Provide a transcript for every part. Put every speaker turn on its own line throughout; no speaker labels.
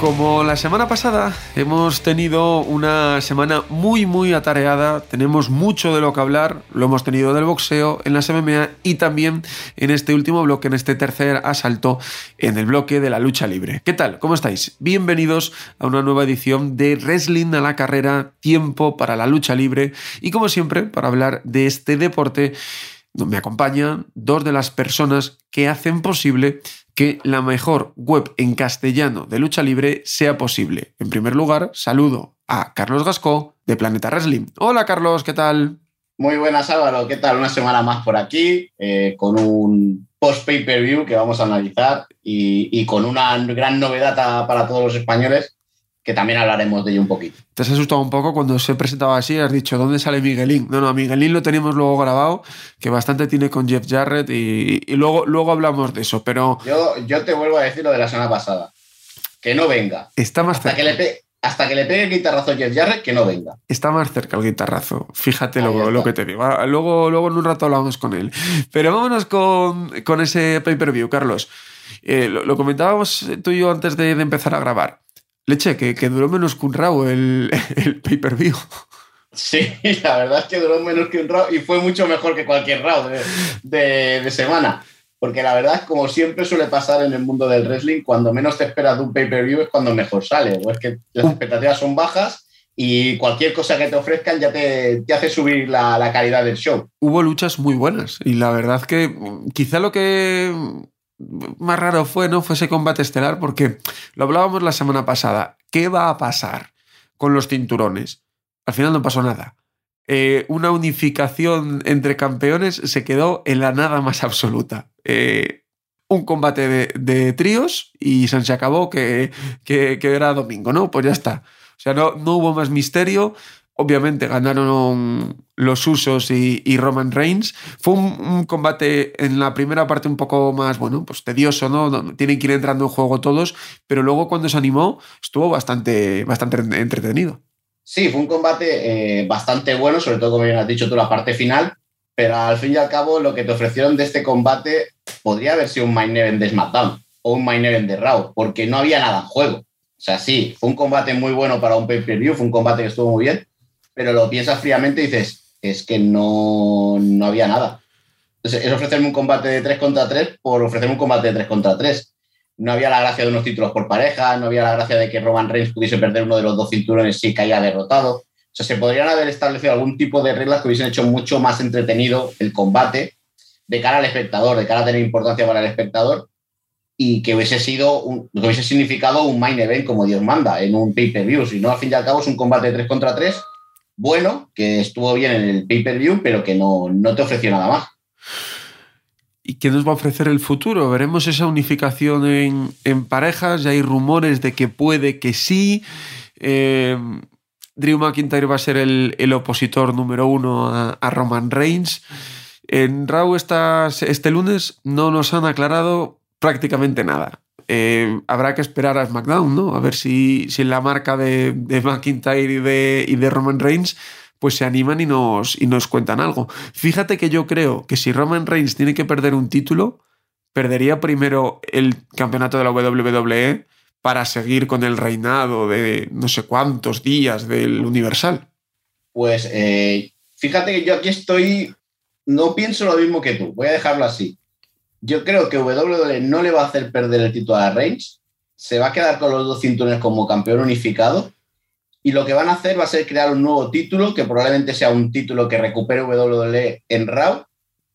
Como la semana pasada, hemos tenido una semana muy muy atareada, tenemos mucho de lo que hablar, lo hemos tenido del boxeo, en las MMA y también en este último bloque, en este tercer asalto, en el bloque de la lucha libre. ¿Qué tal? ¿Cómo estáis? Bienvenidos a una nueva edición de Wrestling a la carrera, tiempo para la lucha libre y como siempre, para hablar de este deporte me acompañan dos de las personas que hacen posible que la mejor web en castellano de lucha libre sea posible. En primer lugar, saludo a Carlos Gascó de Planeta Wrestling. Hola Carlos, ¿qué tal?
Muy buenas Álvaro, ¿qué tal? Una semana más por aquí eh, con un post pay-per-view que vamos a analizar y, con una gran novedad para todos los españoles que también hablaremos de ello un poquito.
Te has asustado un poco cuando se presentaba así, has dicho, ¿dónde sale Miguelín? No, no, Miguelín lo tenemos luego grabado, que bastante tiene con Jeff Jarrett y, y luego, luego hablamos de eso, pero...
Yo, yo te vuelvo a decir lo de la semana pasada, que no venga.
Está más
hasta cerca. Que le hasta que le pegue el guitarrazo a Jeff Jarrett, que no venga.
Está más cerca el guitarrazo. Fíjate lo, lo, que te digo. Ah, Luego, luego en un rato hablamos con él. Pero vámonos con, con ese pay-per-view, Carlos. Eh, lo, lo, comentábamos tú y yo antes de, de empezar a grabar. Leche, que, que, duró menos que un Raw el, el pay-per-view.
Sí, la verdad es que duró menos que un Raw y fue mucho mejor que cualquier Raw de, de, de, semana. Porque la verdad como siempre suele pasar en el mundo del wrestling, cuando menos te esperas de un pay-per-view es cuando mejor sale. O es que las expectativas son bajas y cualquier cosa que te ofrezcan ya te, te hace subir la, la calidad del show.
Hubo luchas muy buenas y la verdad que quizá lo que más raro fue, ¿no? Fue ese combate estelar porque lo hablábamos la semana pasada. ¿Qué va a pasar con los cinturones? Al final no pasó nada. Eh, una unificación entre campeones se quedó en la nada más absoluta. Eh, un combate de, tríos y se acabó que, que, que, era domingo, ¿no? Pues ya está. O sea, no, no hubo más misterio. Obviamente ganaron los Usos y, Roman Reigns. Fue un, un, combate en la primera parte un poco más, bueno, pues tedioso, ¿no? Tienen que ir entrando en juego todos, pero luego cuando se animó estuvo bastante, bastante entretenido.
Sí, fue un combate eh, bastante bueno, sobre todo como bien has dicho tú, la parte final, pero al fin y al cabo lo que te ofrecieron de este combate podría haber sido un main event de SmackDown o un main event de Raw, porque no había nada en juego. O sea, sí, fue un combate muy bueno para un pay-per-view, fue un combate que estuvo muy bien, pero lo piensas fríamente y dices, es que no, no había nada. Entonces, es ofrecerme un combate de 3 contra 3 por ofrecerme un combate de 3 contra 3. No había la gracia de unos títulos por pareja, no había la gracia de que Roman Reigns pudiese perder uno de los dos cinturones si caía derrotado. O sea, se podrían haber establecido algún tipo de reglas que hubiesen hecho mucho más entretenido el combate de cara al espectador, de cara a tener importancia para el espectador y que hubiese sido que hubiese significado un main event como Dios manda en un pay-per-view. Si no, al fin y al cabo es un combate de 3 contra 3 bueno, que estuvo bien en el pay-per-view, pero que no, no te ofreció nada más.
¿Y qué nos va a ofrecer el futuro? ¿Veremos esa unificación en, en parejas? Ya hay rumores de que puede que sí. Eh, Drew McIntyre va a ser el, el opositor número uno a, a, Roman Reigns. En Raw esta, este lunes no nos han aclarado prácticamente nada. Eh, habrá que esperar a SmackDown, ¿no? A ver si, si la marca de, de McIntyre y de, y de, Roman Reigns pues se animan y nos, y nos cuentan algo. Fíjate que yo creo que si Roman Reigns tiene que perder un título, perdería primero el campeonato de la WWE para seguir con el reinado de no sé cuántos días del Universal.
Pues eh, fíjate que yo aquí estoy, no pienso lo mismo que tú, voy a dejarlo así yo creo que WWE no le va a hacer perder el título a Reigns, se va a quedar con los dos cinturones como campeón unificado y lo que van a hacer va a ser crear un nuevo título que probablemente sea un título que recupere WWE en Raw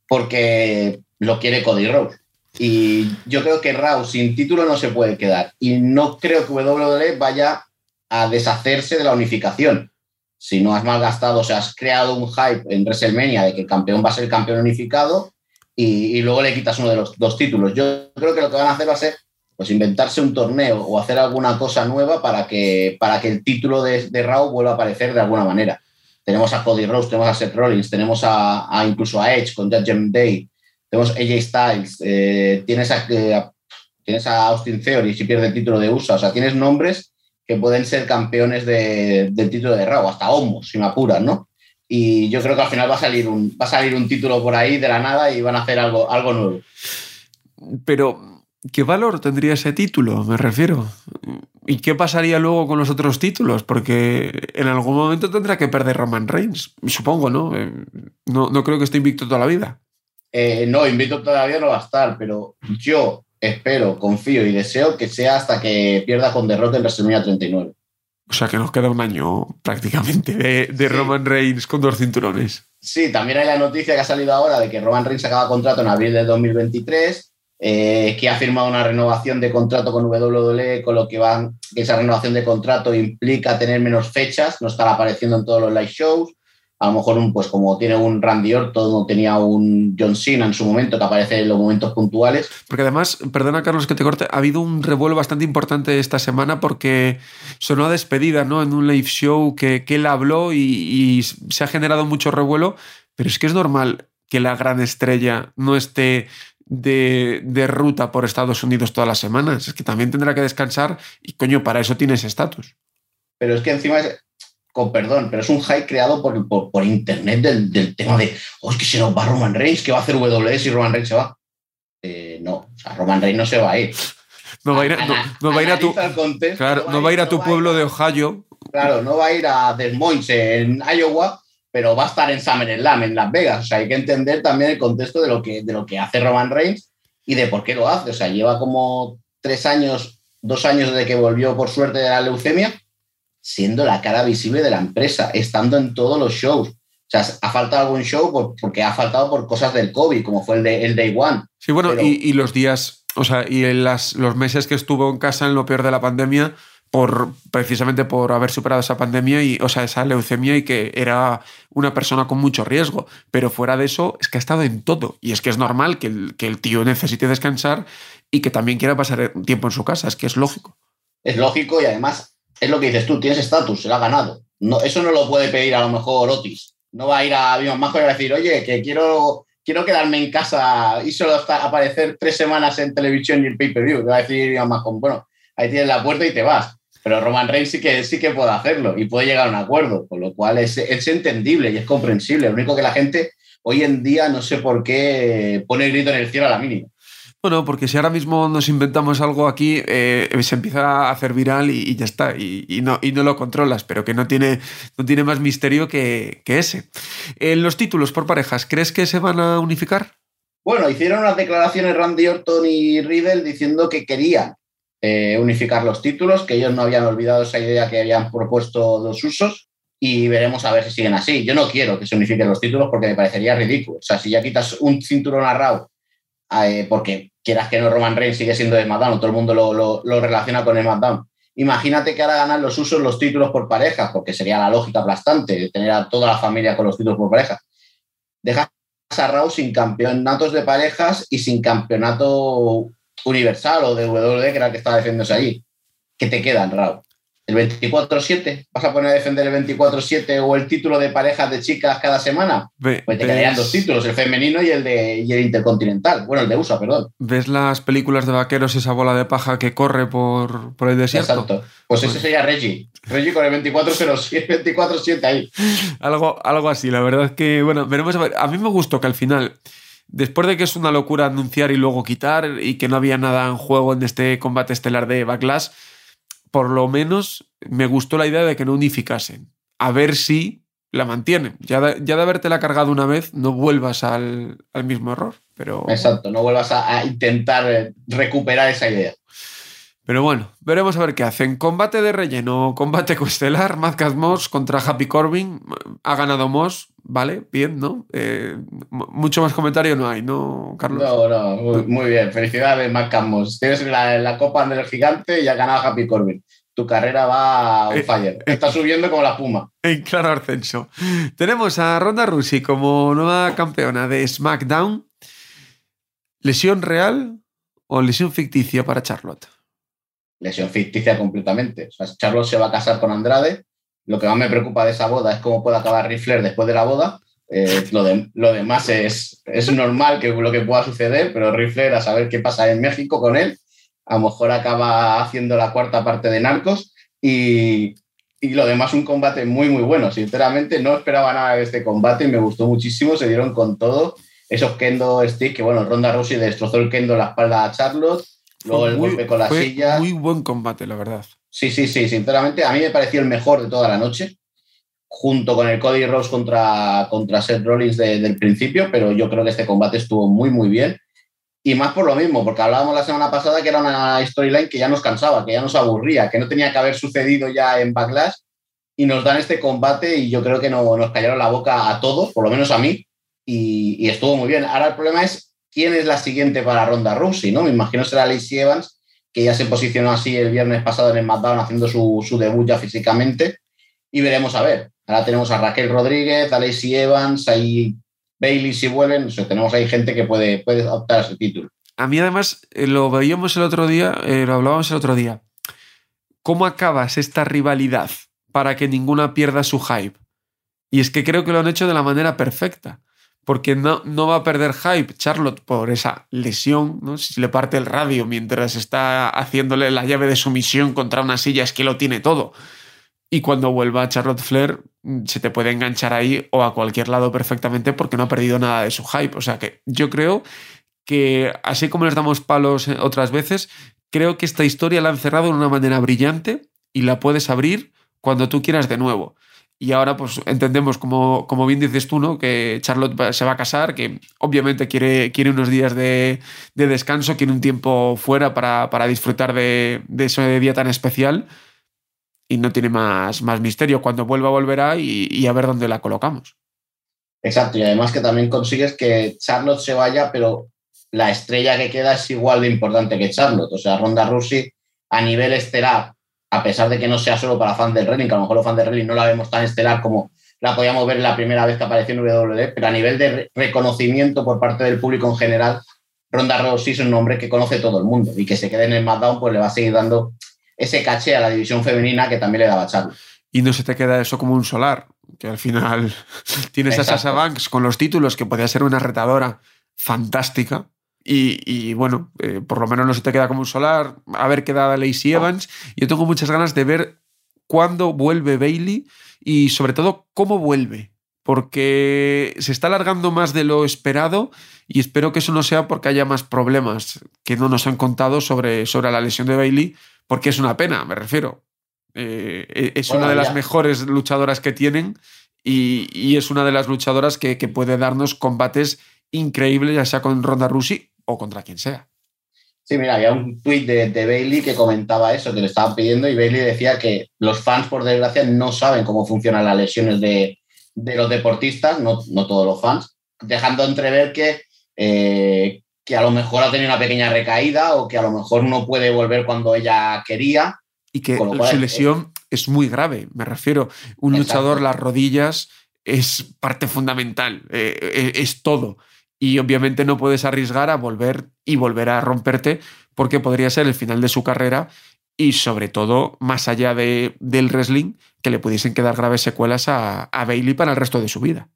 porque lo quiere Cody Rhodes. Y yo creo que Raw sin título no se puede quedar y no creo que WWE vaya a deshacerse de la unificación. Si no has malgastado, o sea, has creado un hype en WrestleMania de que el campeón va a ser el campeón unificado, y, luego le quitas uno de los dos títulos. Yo creo que lo que van a hacer va a ser pues inventarse un torneo o hacer alguna cosa nueva para que, para que el título de, de Raw vuelva a aparecer de alguna manera. Tenemos a Cody Rose, tenemos a Seth Rollins, tenemos a, incluso a Edge con Judgment Day, tenemos a AJ Styles, eh, tienes, a, eh, tienes a Austin Theory si pierde el título de USA, o sea, tienes nombres que pueden ser campeones del título de Raw, hasta Homos, si me apuras, ¿no? Y yo creo que al final va a salir un, va a salir un título por ahí de la nada y van a hacer algo, algo nuevo.
Pero, ¿qué valor tendría ese título? Me refiero. ¿Y qué pasaría luego con los otros títulos? Porque en algún momento tendrá que perder Roman Reigns, supongo, ¿no? Eh, no, no creo que esté invicto toda la vida.
Eh, no, invicto todavía no va a estar, pero yo espero, confío y deseo que sea hasta que pierda con derrota en WrestleMania 39.
O sea que nos queda un año prácticamente de, Roman Reigns con dos cinturones.
Sí, también hay la noticia que ha salido ahora de que Roman Reigns acaba contrato en abril de 2023 eh, que ha firmado una renovación de contrato con WWE, con lo que, van, que esa renovación de contrato implica tener menos fechas, no estar apareciendo en todos los live shows. A lo mejor, pues como tiene un Randy Orton no tenía un John Cena en su momento, que aparece en los momentos puntuales.
Porque además, perdona Carlos que te corte, ha habido un revuelo bastante importante esta semana porque sonó a despedida ¿no? en un live show que, que él habló y, y se ha generado mucho revuelo, pero es que es normal que la gran estrella no esté de, ruta por Estados Unidos todas las semanas. Es que también tendrá que descansar y, coño, para eso tiene ese estatus.
Pero es que encima es, con perdón, pero es un hype creado por, por, internet del, tema de, oh, es que se nos va Roman Reigns, ¿qué va a hacer WWE si Roman Reigns se va? Eh, no, o sea, Roman Reigns no se va a ir.
No va a ir, no, va a ir a tu, claro, no va a ir a tu pueblo de Ohio.
Claro, no va a ir a Des Moines en Iowa pero va a estar en SummerSlam, en Las Vegas. O sea, hay que entender también el contexto de lo que, de lo que hace Roman Reigns y de por qué lo hace. O sea, lleva como tres años, dos años desde que volvió por suerte de la leucemia, siendo la cara visible de la empresa, estando en todos los shows. O sea, ha faltado algún show porque ha faltado por cosas del COVID, como fue el, de, el Day One.
Sí, bueno, y, los días, o sea, y en las, los meses que estuvo en casa en lo peor de la pandemia, por, precisamente por haber superado esa pandemia y, o sea, esa leucemia y que era una persona con mucho riesgo. Pero fuera de eso, es que ha estado en todo. Y es que es normal que el, que el tío necesite descansar y que también quiera pasar tiempo en su casa. Es que es lógico.
Es lógico y además es lo que dices tú, tienes estatus, se lo ha ganado. No, eso no lo puede pedir a lo mejor Otis. No va a ir a Viva Majo y a decir, oye, que quiero, quiero quedarme en casa y solo aparecer tres semanas en televisión y el pay-per-view. Va a decir Viva Majo, bueno, ahí tienes la puerta y te vas pero Roman Reigns sí que, sí que puede hacerlo y puede llegar a un acuerdo, con lo cual es, es entendible y es comprensible. Lo único que la gente hoy en día no sé por qué pone el grito en el cielo a la mínima.
Bueno, porque si ahora mismo nos inventamos algo aquí, eh, se empieza a hacer viral y, ya está, y, no, y no lo controlas, pero que no tiene, no tiene más misterio que, ese. En los títulos por parejas, ¿crees que se van a unificar?
Bueno, hicieron unas declaraciones Randy Orton y Riddle diciendo que querían eh, unificar los títulos, que ellos no habían olvidado esa idea que habían propuesto los usos y veremos a ver si siguen así. Yo no quiero que se unifiquen los títulos porque me parecería ridículo. O sea, si ya quitas un cinturón a Raw, eh, porque quieras que no Roman Reigns sigue siendo de SmackDown, todo el mundo lo, relaciona con SmackDown. Imagínate que ahora ganan los usos los títulos por pareja, porque sería la lógica aplastante de tener a toda la familia con los títulos por pareja. Dejas a Raw sin campeonatos de parejas y sin campeonato Universal o de WWE, que era el que estaba defendiéndose allí. ¿Qué te quedan, Raúl? ¿El 24-7? ¿Vas a poner a defender el 24-7 o el título de parejas de chicas cada semana? pues te quedarían dos títulos, el femenino y el, de, el intercontinental. Bueno, el de USA, perdón.
¿Ves las películas de vaqueros, esa bola de paja que corre por, por el desierto?
Exacto. Pues ese sería Reggie. Reggie con el 24-7 ahí.
algo, algo así, la verdad es que, bueno, veremos a ver. A mí me gustó que al final Después de que es una locura anunciar y luego quitar y que no había nada en juego en este combate estelar de Backlash, por lo menos me gustó la idea de que no unificasen. A ver si la mantienen. Ya de, ya de habértela cargado una vez, no vuelvas al, mismo error. Pero...
Exacto, no vuelvas a, intentar recuperar esa idea.
Pero bueno, veremos a ver qué hacen. Combate de relleno, combate coestelar, Madcast Moss contra Happy Corbin. Ha ganado Moss, vale, bien, ¿no? Eh, mucho más comentario no hay, ¿no, Carlos?
No, no, muy, bien. Felicidades, Madcast Moss. Tienes la, la Copa del Gigante y ha ganado Happy Corbin. Tu carrera va a un eh, fire. Eh, Está subiendo como la puma.
En claro ascenso. Tenemos a Ronda Rousey como nueva campeona de SmackDown. ¿Lesión real? o lesión ficticia para Charlotte?
Lesión ficticia completamente. O sea, Charlotte se va a casar con Andrade. Lo que más me preocupa de esa boda es cómo puede acabar Riffler después de la boda. Eh, lo, de, lo, demás es, es normal que lo que pueda suceder, pero Riffler a saber qué pasa en México con él. A lo mejor acaba haciendo la cuarta parte de Narcos y, y lo demás un combate muy, muy bueno. Sinceramente, no esperaba nada de este combate y me gustó muchísimo. Se dieron con todo. Esos kendo stick, que bueno, Ronda Rousey destrozó el kendo en la espalda a Charlotte. Luego el golpe con la silla.
Muy buen combate, la verdad.
Sí, sí, sí. Sinceramente, a mí me pareció el mejor de toda la noche. Junto con el Cody Rose contra, contra Seth Rollins del principio, pero yo creo que este combate estuvo muy, muy bien. Y más por lo mismo, porque hablábamos la semana pasada que era una storyline que ya nos cansaba, que ya nos aburría, que no tenía que haber sucedido ya en Backlash. Y nos dan este combate y yo creo que no, nos cayeron la boca a todos, por lo menos a mí, y, y, estuvo muy bien. Ahora el problema es quién es la siguiente para Ronda Rousey, ¿no? Me imagino será Lacey Evans, que ya se posicionó así el viernes pasado en el SmackDown haciendo su, su, debut ya físicamente. Y veremos a ver. Ahora tenemos a Raquel Rodríguez, a Lacey Evans, ahí Bailey si vuelven. Tenemos ahí gente que puede, puede optar a ese título.
A mí además, eh, lo veíamos el otro día, eh, lo hablábamos el otro día. ¿Cómo acabas esta rivalidad para que ninguna pierda su hype? Y es que creo que lo han hecho de la manera perfecta porque no, no va a perder hype Charlotte por esa lesión, ¿no? si le parte el radio mientras está haciéndole la llave de sumisión contra una silla, es que lo tiene todo. Y cuando vuelva Charlotte Flair, se te puede enganchar ahí o a cualquier lado perfectamente porque no ha perdido nada de su hype. O sea que yo creo que, así como les damos palos otras veces, creo que esta historia la han cerrado de una manera brillante y la puedes abrir cuando tú quieras de nuevo. Y ahora, pues entendemos, como, bien dices tú, ¿no? Que Charlotte se va a casar, que obviamente quiere, quiere unos días de, de descanso, quiere un tiempo fuera para, para disfrutar de, de, ese día tan especial. Y no tiene más, más misterio. Cuando vuelva, volverá y, y, a ver dónde la colocamos.
Exacto, y además que también consigues que Charlotte se vaya, pero la estrella que queda es igual de importante que Charlotte. O sea, Ronda Rousey a nivel estelar a pesar de que no sea solo para fans del wrestling, que a lo mejor los fans del wrestling no la vemos tan estelar como la podíamos ver la primera vez que apareció en WWE, pero a nivel de reconocimiento por parte del público en general, Ronda Rousey es un nombre que conoce todo el mundo y que se quede en el SmackDown pues le va a seguir dando ese caché a la división femenina que también le daba Charlo.
Y no se te queda eso como un solar, que al final tienes Exacto. a Sasha Banks con los títulos, que podía ser una retadora fantástica, y, y, bueno, eh, por lo menos no se te queda como un solar. A ver qué da Lacey Evans. Yo tengo muchas ganas de ver cuándo vuelve Bailey y sobre todo cómo vuelve. Porque se está alargando más de lo esperado y espero que eso no sea porque haya más problemas que no nos han contado sobre, sobre la lesión de Bailey, porque es una pena, me refiero. Eh, es bueno, una de ya. las mejores luchadoras que tienen y, y, es una de las luchadoras que, que puede darnos combates increíbles, ya sea con Ronda Rousey o contra quien sea.
Sí, mira, había un tuit de, de, Bailey que comentaba eso, que le estaban pidiendo, y Bailey decía que los fans, por desgracia, no saben cómo funcionan las lesiones de, de los deportistas, no, no, todos los fans, dejando entrever que, eh, que a lo mejor ha tenido una pequeña recaída o que a lo mejor no puede volver cuando ella quería.
Y que su lesión es, es, muy grave, me refiero. Un exacto. luchador, las rodillas es parte fundamental, eh, es todo y obviamente no puedes arriesgar a volver y volver a romperte porque podría ser el final de su carrera y sobre todo más allá de, del wrestling que le pudiesen quedar graves secuelas a, a, Bailey para el resto de su vida.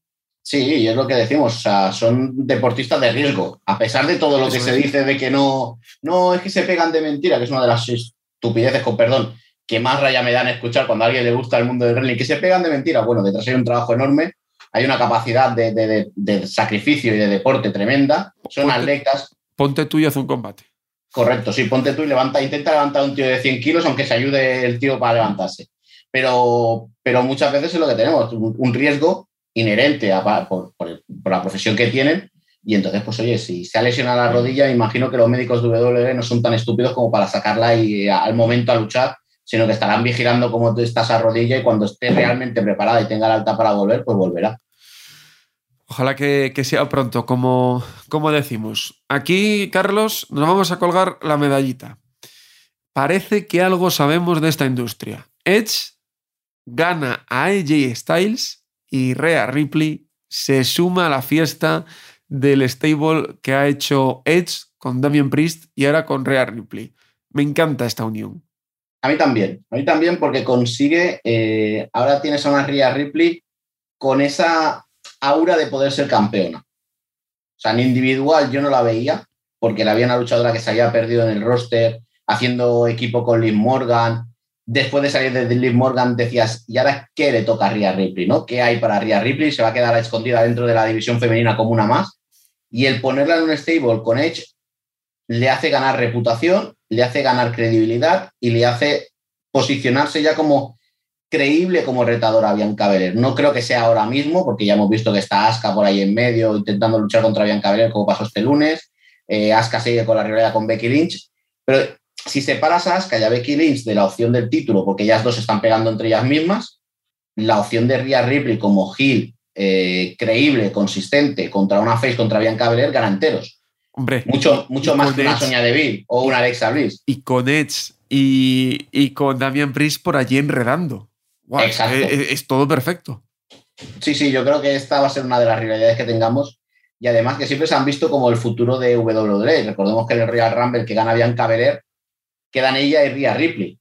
Sí, y es lo que decimos, o sea, son deportistas de riesgo, a pesar de todo lo Eso que se dice de que no, no es que se pegan de mentira, que es una de las estupideces, con perdón, que más raya me dan escuchar cuando a alguien le gusta el mundo del wrestling, que se pegan de mentira. Bueno, detrás hay un trabajo enorme hay una capacidad de, de, de, sacrificio y de deporte tremenda. Son ponte, atletas.
Ponte tú y haz un combate.
Correcto, sí, ponte tú y levanta, intenta levantar a un tío de 100 kilos, aunque se ayude el tío para levantarse. Pero, pero muchas veces es lo que tenemos, un, un riesgo inherente a, por, por, por, la profesión que tienen. Y entonces, pues oye, si se ha lesionado la rodilla, imagino que los médicos de WWE no son tan estúpidos como para sacarla y al momento a luchar sino que estarán vigilando cómo tú estás a rodilla y cuando esté realmente preparada y tenga la alta para volver, pues volverá.
Ojalá que, que sea pronto, como, como decimos. Aquí, Carlos, nos vamos a colgar la medallita. Parece que algo sabemos de esta industria. Edge gana a AJ Styles y Rhea Ripley se suma a la fiesta del stable que ha hecho Edge con Damien Priest y ahora con Rhea Ripley. Me encanta esta unión.
A mí también, a mí también porque consigue, eh, ahora tienes a una Rhea Ripley con esa aura de poder ser campeona. O sea, en individual yo no la veía, porque la había una luchadora que se había perdido en el roster, haciendo equipo con Liv Morgan. Después de salir de Liv Morgan decías, ¿y ahora qué le toca a Rhea Ripley? ¿no? ¿Qué hay para Rhea Ripley? Se va a quedar escondida dentro de la división femenina como una más. Y el ponerla en un stable con Edge le hace ganar reputación, le hace ganar credibilidad y le hace posicionarse ya como creíble como retadora a Bianca Belair. No creo que sea ahora mismo, porque ya hemos visto que está Aska por ahí en medio intentando luchar contra Bianca Belair, como pasó este lunes. Eh, sigue con la rivalidad con Becky Lynch. Pero si separas a Asuka y a Becky Lynch de la opción del título, porque ellas dos están pegando entre ellas mismas, la opción de Rhea Ripley como heel eh, creíble, consistente, contra una face, contra Bianca Belair, gana enteros.
Hombre,
mucho, mucho más que una Sonia Deville o una Alexa Bliss.
Y con Edge y, y con Damian Priest por allí enredando. Exacto. Es, todo perfecto.
Sí, sí, yo creo que esta va a ser una de las rivalidades que tengamos y además que siempre se han visto como el futuro de WWE. Recordemos que en el Royal Rumble que gana Bianca Belair quedan ella y Rhea Ripley.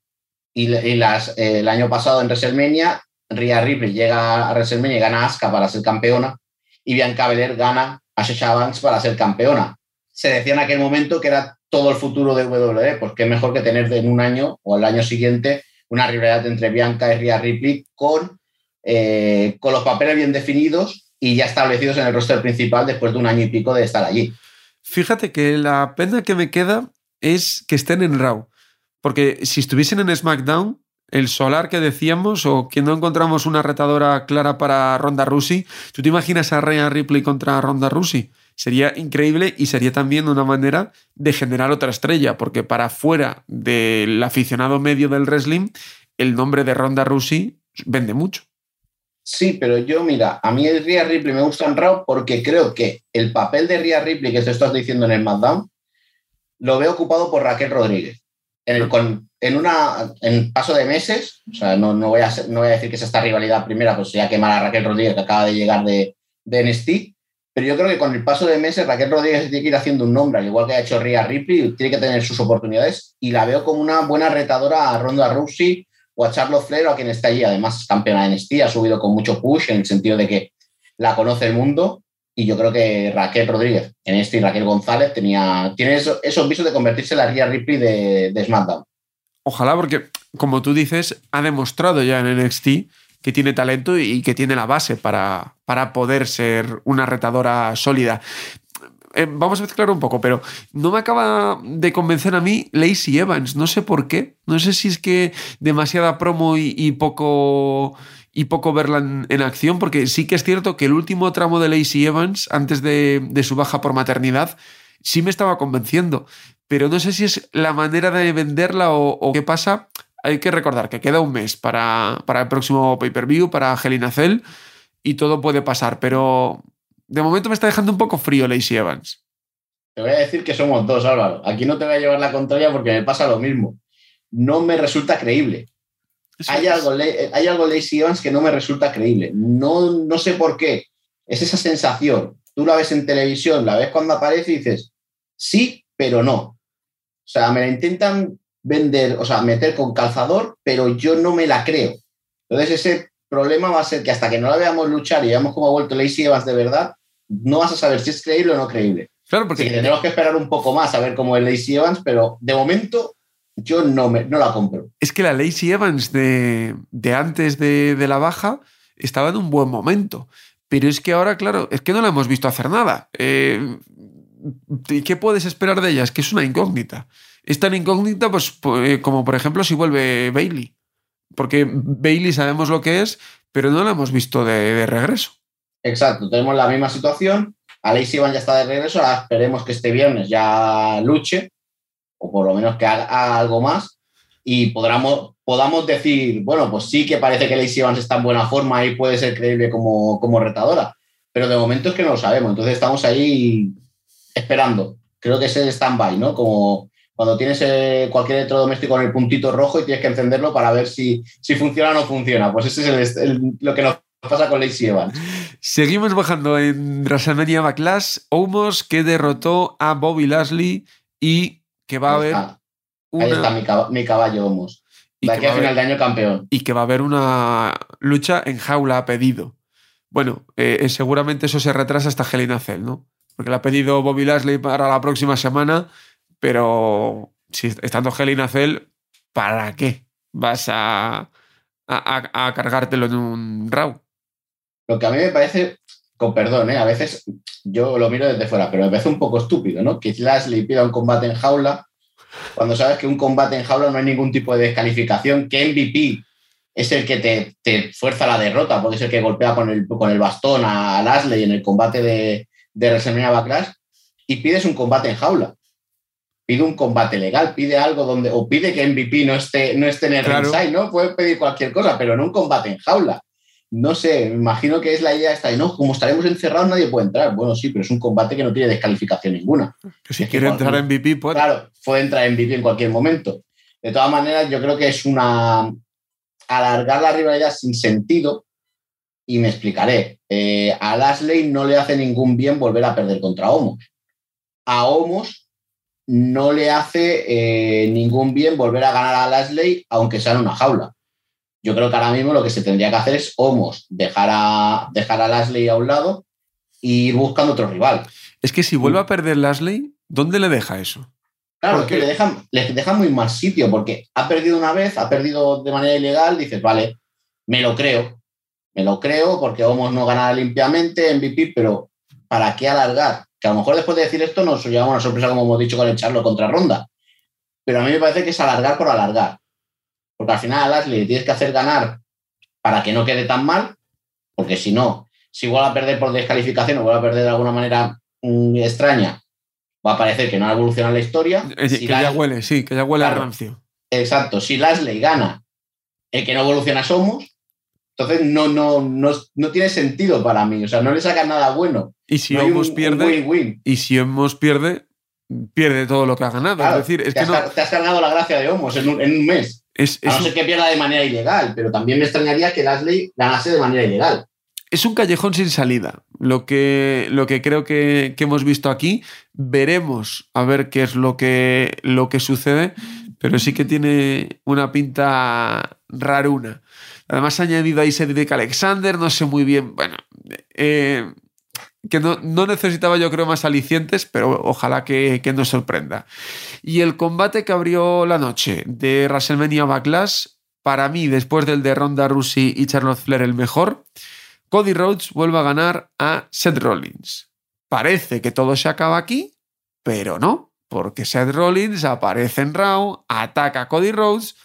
Y, las, el año pasado en WrestleMania Rhea Ripley llega a WrestleMania y gana a Asuka para ser campeona y Bianca Belair gana a Sasha Banks para ser campeona. Se decía en aquel momento que era todo el futuro de WWE, pues qué mejor que tener en un año o el año siguiente una rivalidad entre Bianca y Rhea Ripley con, eh, con los papeles bien definidos y ya establecidos en el roster principal después de un año y pico de estar allí.
Fíjate que la pena que me queda es que estén en Raw, porque si estuviesen en SmackDown, el solar que decíamos o que no encontramos una retadora clara para Ronda Rousey. ¿Tú te imaginas a Rhea Ripley contra Ronda Rousey? Sería increíble y sería también una manera de generar otra estrella, porque para fuera del aficionado medio del wrestling, el nombre de Ronda Rousey vende mucho.
Sí, pero yo, mira, a mí el Rhea Ripley me gusta en Raw porque creo que el papel de Rhea Ripley que te estás diciendo en el SmackDown lo veo ocupado por Raquel Rodríguez en, una, en paso de meses, o sea, no, no, voy a, no voy a decir que es esta rivalidad primera, pues ya quemar a Raquel Rodríguez que acaba de llegar de, de NXT, pero yo creo que con el paso de meses Raquel Rodríguez tiene que ir haciendo un nombre, al igual que ha hecho Rhea Ripley, tiene que tener sus oportunidades y la veo como una buena retadora a Ronda Rousey o a Charlotte Flair o a quien está allí. Además, campeona de NXT, ha subido con mucho push en el sentido de que la conoce el mundo y yo creo que Raquel Rodríguez en este y Raquel González tenía, tiene esos, visos de convertirse en la Rhea Ripley de, de, SmackDown.
Ojalá, porque como tú dices, ha demostrado ya en NXT que tiene talento y que tiene la base para, para poder ser una retadora sólida. Eh, vamos a mezclar un poco, pero no me acaba de convencer a mí Lacey Evans. No sé por qué. No sé si es que demasiada promo y poco y poco verla en, acción, porque sí que es cierto que el último tramo de Lacey Evans, antes de, su baja por maternidad, sí me estaba convenciendo. Pero no sé si es la manera de venderla o, qué pasa. Hay que recordar que queda un mes para, para el próximo pay-per-view, para Angelina Cell, y todo puede pasar. Pero de momento me está dejando un poco frío Lacey Evans.
Te voy a decir que somos dos, Álvaro. Aquí no te voy a llevar la contraria porque me pasa lo mismo. No me resulta creíble hay algo, hay algo Lacey Evans que no me resulta creíble. No, no sé por qué. Es esa sensación. Tú la ves en televisión, la ves cuando aparece y dices, sí, pero no. O sea, me la intentan vender, o sea, meter con calzador, pero yo no me la creo. Entonces ese problema va a ser que hasta que no la veamos luchar y veamos cómo ha vuelto Lacey Evans de verdad, no vas a saber si es creíble o no creíble.
Claro, porque
tenemos que esperar un poco más a ver cómo es Lacey Evans, pero de momento yo no, me, no la compro.
Es que la Lacey Evans de, antes de, la baja estaba en un buen momento. Pero es que ahora, claro, es que no la hemos visto hacer nada. Eh, ¿Y qué puedes esperar de ella? Es que es una incógnita. Es tan incógnita pues, eh, como, por ejemplo, si vuelve Bailey. Porque Bailey sabemos lo que es, pero no la hemos visto de, regreso.
Exacto, tenemos la misma situación. A Lacey Evans ya está de regreso. esperemos que este viernes ya luche o por lo menos que haga, algo más y podamos, podamos decir, bueno, pues sí que parece que Lacey Evans está en buena forma y puede ser creíble como, como retadora, pero de momento es que no lo sabemos, entonces estamos ahí esperando. Creo que es el stand-by, ¿no? Como cuando tienes eh, cualquier electrodoméstico en el puntito rojo y tienes que encenderlo para ver si, si funciona o no funciona. Pues ese es lo que nos pasa con Lacey Evans.
Seguimos bajando en WrestleMania Backlash. Omos que derrotó a Bobby Lashley y que va a haber.
Ahí está mi, caballo, mi caballo Omos. De aquí a final de año campeón.
Y que va a haber una lucha en jaula a pedido. Bueno, eh, seguramente eso se retrasa hasta Helena Cell, ¿no? Porque le ha pedido Bobby Lashley para la próxima semana, pero si estando Helena Cell, ¿para qué vas a, a, cargártelo en un Raw?
Lo que a mí me parece, con perdón, ¿eh? a veces yo lo miro desde fuera, pero me parece un poco estúpido, ¿no? Que Lashley pida un combate en jaula cuando sabes que un combate en jaula no hay ningún tipo de descalificación, que MVP es el que te, te fuerza la derrota, porque es el que golpea con el, con el bastón a Lashley en el combate de, de WrestleMania Backlash, y pides un combate en jaula. Pide un combate legal, pide algo donde, o pide que MVP no esté, no esté en el claro. ¿no? Puede pedir cualquier cosa, pero no un combate en jaula no sé, me imagino que es la idea esta de no, como estaremos encerrados nadie puede entrar. Bueno, sí, pero es un combate que no tiene descalificación ninguna.
si quiere entrar en MVP, puede.
Claro, puede entrar en MVP en cualquier momento. De todas maneras, yo creo que es una alargar la rivalidad sin sentido y me explicaré. Eh, a Lashley no le hace ningún bien volver a perder contra Homos. A Homos no le hace eh, ningún bien volver a ganar a Lashley, aunque sea en una jaula. Yo creo que ahora mismo lo que se tendría que hacer es Homos, dejar a, dejar a Lashley a un lado e ir buscando otro rival.
Es que si vuelve a perder Lashley, ¿dónde le deja eso?
Claro, porque... le deja, le deja muy mal sitio, porque ha perdido una vez, ha perdido de manera ilegal, dices, vale, me lo creo, me lo creo porque Homos no ganará limpiamente MVP, pero ¿para qué alargar? Que a lo mejor después de decir esto nos llevamos una sorpresa, como hemos dicho con el Charlo contra Ronda. Pero a mí me parece que es alargar por alargar. Porque al final a Lashley le tienes que hacer ganar para que no quede tan mal, porque si no, si vuelve a perder por descalificación o vuelve a perder de alguna manera mm, extraña, va a parecer que no ha evolucionado la historia.
que ya huele, sí, que ya huele a rancio.
Exacto. Si Lashley gana, el que no evoluciona somos, entonces no, no, no, tiene sentido para mí. O sea, no le saca nada bueno.
Y si Homos pierde. Y si Homos pierde, pierde todo lo que ha ganado. es decir, es
te,
que
has, te has cargado la gracia de Homos en un mes.
Es,
a no ser que pierda de manera ilegal, pero también me extrañaría que Lashley ganase de manera ilegal.
Es un callejón sin salida. Lo que, lo que creo que, hemos visto aquí, veremos a ver qué es lo que, lo que sucede, pero sí que tiene una pinta raruna. Además, ha añadido ahí Cedric Alexander, no sé muy bien. Bueno, eh, que no, necesitaba yo creo más alicientes, pero ojalá que, que, nos sorprenda. Y el combate que abrió la noche de WrestleMania Backlash, para mí, después del de Ronda Rousey y Charlotte Flair el mejor, Cody Rhodes vuelve a ganar a Seth Rollins. Parece que todo se acaba aquí, pero no, porque Seth Rollins aparece en Raw, ataca a Cody Rhodes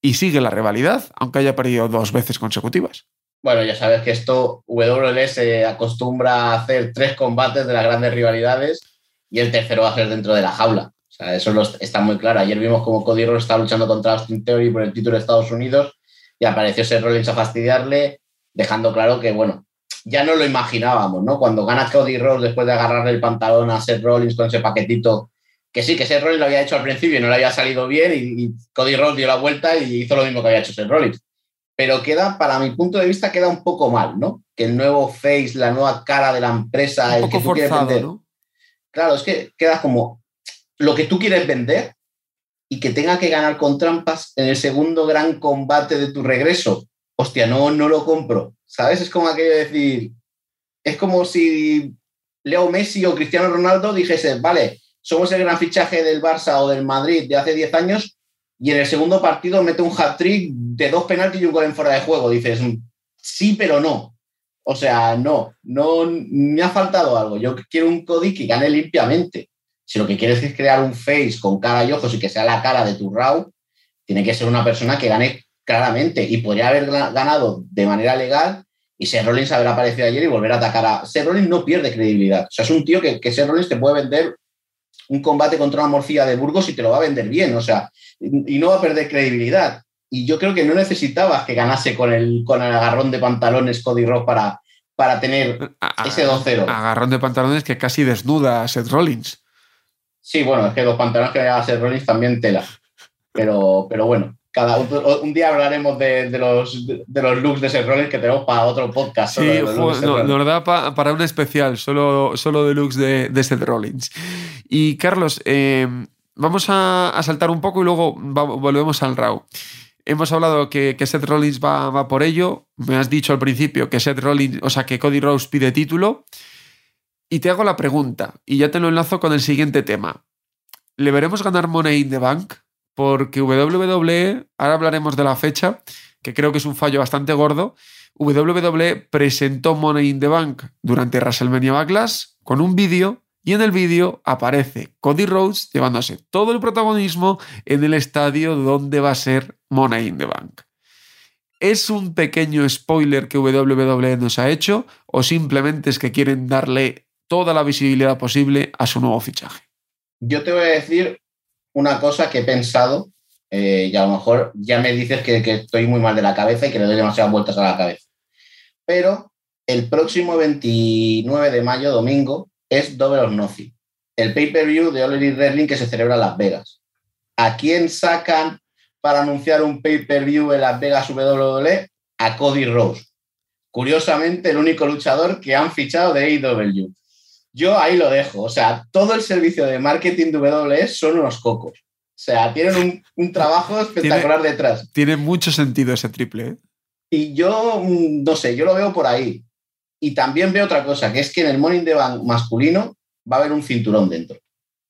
y sigue la rivalidad, aunque haya perdido dos veces consecutivas.
Bueno, ya sabes que esto WWE se acostumbra a hacer tres combates de las grandes rivalidades y el tercero va a ser dentro de la jaula. Eso está muy claro. Ayer vimos como Cody Rhodes estaba luchando contra Austin Theory por el título de Estados Unidos y apareció Seth Rollins a fastidiarle, dejando claro que, bueno, ya no lo imaginábamos, ¿no? Cuando gana Cody Rhodes después de agarrarle el pantalón a Seth Rollins con ese paquetito, que sí, que Seth Rollins lo había hecho al principio y no le había salido bien y, y Cody Rhodes dio la vuelta y hizo lo mismo que había hecho Seth Rollins pero queda, para mi punto de vista, queda un poco mal, ¿no? Que el nuevo face, la nueva cara de la empresa,
un poco forzado, ¿no?
Claro, es que queda como lo que tú quieres vender y que tenga que ganar con trampas en el segundo gran combate de tu regreso. Hostia, no, no lo compro. ¿Sabes? Es como aquello de decir, es como si Leo Messi o Cristiano Ronaldo dijese, vale, somos el gran fichaje del Barça o del Madrid de hace 10 años, y en el segundo partido mete un hat-trick de dos penaltis y un gol en fuera de juego. Dices, sí, pero no. O sea, no, no me ha faltado algo. Yo quiero un Cody que gane limpiamente. Si lo que quieres es crear un face con cara y ojos y que sea la cara de tu Raw, tiene que ser una persona que gane claramente y podría haber ganado de manera legal y Seth Rollins haber aparecido ayer y volver a atacar a... Seth Rollins no pierde credibilidad. O sea, es un tío que, que Seth Rollins te puede vender un combate contra una morcilla de Burgos y te lo va a vender bien. O sea, y no va a perder credibilidad. Y yo creo que no necesitabas que ganase con el, con el agarrón de pantalones Cody Rock para, para tener ese 2-0.
Agarrón de pantalones que casi desnuda a Seth Rollins.
Sí, bueno, es que los pantalones que le a Seth Rollins también tela. Pero, pero bueno, cada un, día hablaremos de, los, de los looks de Seth Rollins que tenemos para otro podcast.
Sí, nos da para un especial solo, solo de looks de, de Seth Rollins. Y Carlos, eh, vamos a, saltar un poco y luego volvemos al Raw. Hemos hablado que, que Seth Rollins va, va, por ello. Me has dicho al principio que Seth Rollins, o sea, que Cody Rose pide título. Y te hago la pregunta, y ya te lo enlazo con el siguiente tema. ¿Le veremos ganar Money in the Bank? Porque WWE, ahora hablaremos de la fecha, que creo que es un fallo bastante gordo, WWE presentó Money in the Bank durante WrestleMania Backlash con un vídeo y en el vídeo aparece Cody Rhodes llevándose todo el protagonismo en el estadio donde va a ser Money in the Bank. ¿Es un pequeño spoiler que WWE nos ha hecho o simplemente es que quieren darle toda la visibilidad posible a su nuevo fichaje?
Yo te voy a decir una cosa que he pensado eh, y a lo mejor ya me dices que, estoy muy mal de la cabeza y que le doy demasiadas vueltas a la cabeza. Pero el próximo 29 de mayo, domingo, es Double or Nothing, el pay-per-view de All Wrestling que se celebra en Las Vegas. ¿A quién sacan para anunciar un pay-per-view en Las Vegas WWE? A Cody Rose. Curiosamente, el único luchador que han fichado de AEW. Yo ahí lo dejo. O sea, todo el servicio de marketing de WWE son unos cocos. O sea, tienen un, trabajo espectacular detrás.
Tiene mucho sentido ese triple. ¿eh?
Y yo, mm, no sé, yo lo veo por ahí. Y también veo otra cosa, que es que en el Morning de Bank masculino va a haber un cinturón dentro.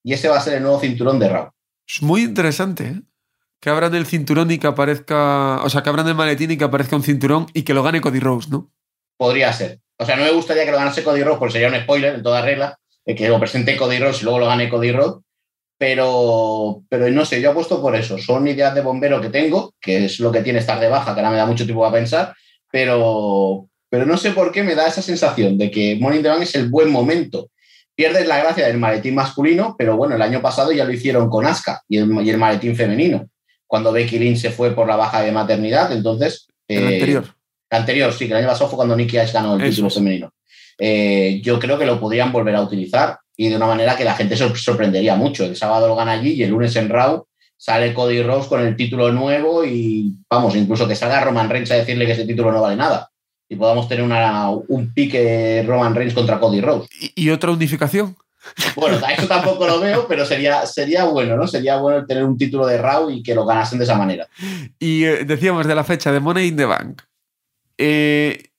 Y ese va a ser el nuevo cinturón de Raw.
Es muy interesante, ¿eh? Que abran el cinturón y que aparezca. O sea, que abran el maletín y que aparezca un cinturón y que lo gane Cody Rose, ¿no?
Podría ser. O sea, no me gustaría que lo ganase Cody Rhodes, porque sería un spoiler en toda regla, que lo presente Cody Rhodes y luego lo gane Cody Rhodes. Pero, pero no sé, yo apuesto por eso. Son ideas de bombero que tengo, que es lo que tiene estar de baja, que ahora me da mucho tiempo a pensar, pero, pero no sé por qué me da esa sensación de que Morning the Bank es el buen momento. Pierdes la gracia del maletín masculino, pero bueno, el año pasado ya lo hicieron con Asuka y el, y el maletín femenino, cuando Becky Lynch se fue por la baja de maternidad. Entonces.
El anterior
anterior, sí, que el año pasado fue cuando Nicky Ash ganó el título femenino. Eh, yo creo que lo podrían volver a utilizar y de una manera que la gente se sorprendería mucho. El sábado lo gana allí y el lunes en Raw sale Cody Rose con el título nuevo y vamos, incluso que salga Roman Reigns a decirle que ese título no vale nada y podamos tener una, un pique Roman Reigns contra Cody Rose.
¿Y, otra unificación?
Bueno, eso tampoco lo veo, pero sería, sería bueno, ¿no? Sería bueno tener un título de Raw y que lo ganasen de esa manera.
Y eh, decíamos de la fecha de Money in the Bank. Eh,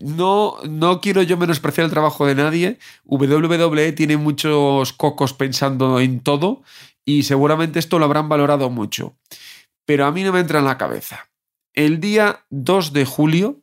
no, no quiero yo menospreciar el trabajo de nadie. WWE tiene muchos cocos pensando en todo y seguramente esto lo habrán valorado mucho. Pero a mí no me entra en la cabeza. El día 2 de julio,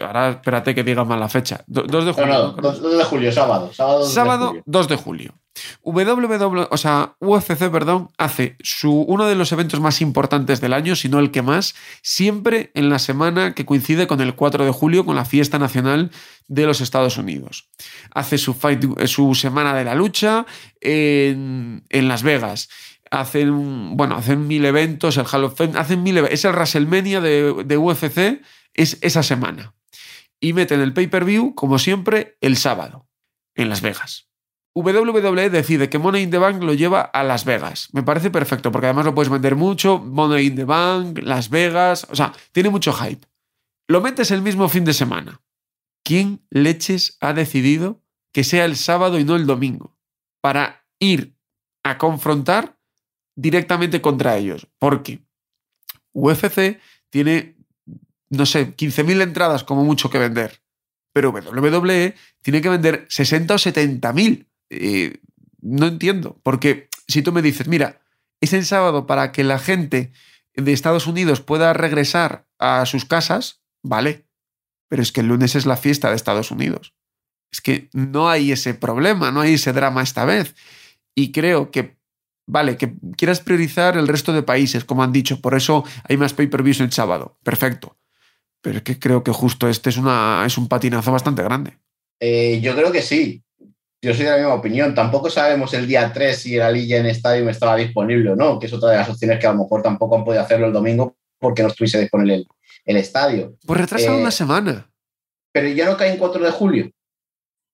ahora espérate que diga mal la fecha. 2 de julio.
2 de julio, sábado.
Sábado, 2 de julio. WWE, o sea, UFC, perdón, hace su, uno de los eventos más importantes del año, si no el que más, siempre en la semana que coincide con el 4 de julio, con la fiesta nacional de los Estados Unidos. Hace su, fight, su semana de la lucha en, Las Vegas. Hacen, bueno, hacen mil eventos, el Hall of Fame, hacen mil Es el WrestleMania de, de UFC, es esa semana. Y meten el pay-per-view, como siempre, el sábado, en Las Vegas. WWE decide que Money in the Bank lo lleva a Las Vegas. Me parece perfecto, porque además lo puedes vender mucho. Money in the Bank, Las Vegas. O sea, tiene mucho hype. Lo metes el mismo fin de semana. ¿Quién leches ha decidido que sea el sábado y no el domingo? Para ir a confrontar directamente contra ellos. Porque UFC tiene, no sé, 15.000 entradas como mucho que vender. Pero WWE tiene que vender 60 o 70.000 eh, no entiendo, porque si tú me dices, mira, es el sábado para que la gente de Estados Unidos pueda regresar a sus casas, vale, pero es que el lunes es la fiesta de Estados Unidos. Es que no hay ese problema, no hay ese drama esta vez. Y creo que, vale, que quieras priorizar el resto de países, como han dicho, por eso hay más pay-per-views el sábado, perfecto. Pero es que creo que justo este es, una, es un patinazo bastante grande.
Eh, yo creo que sí yo soy de la misma opinión. Tampoco sabemos el día 3 si la Liga en Stadium estaba disponible o no, que es otra de las opciones que a lo mejor tampoco han podido hacerlo el domingo porque no estuviese disponible el, el estadio.
Pues retrasado una eh, semana.
Pero ya no cae en 4 de julio.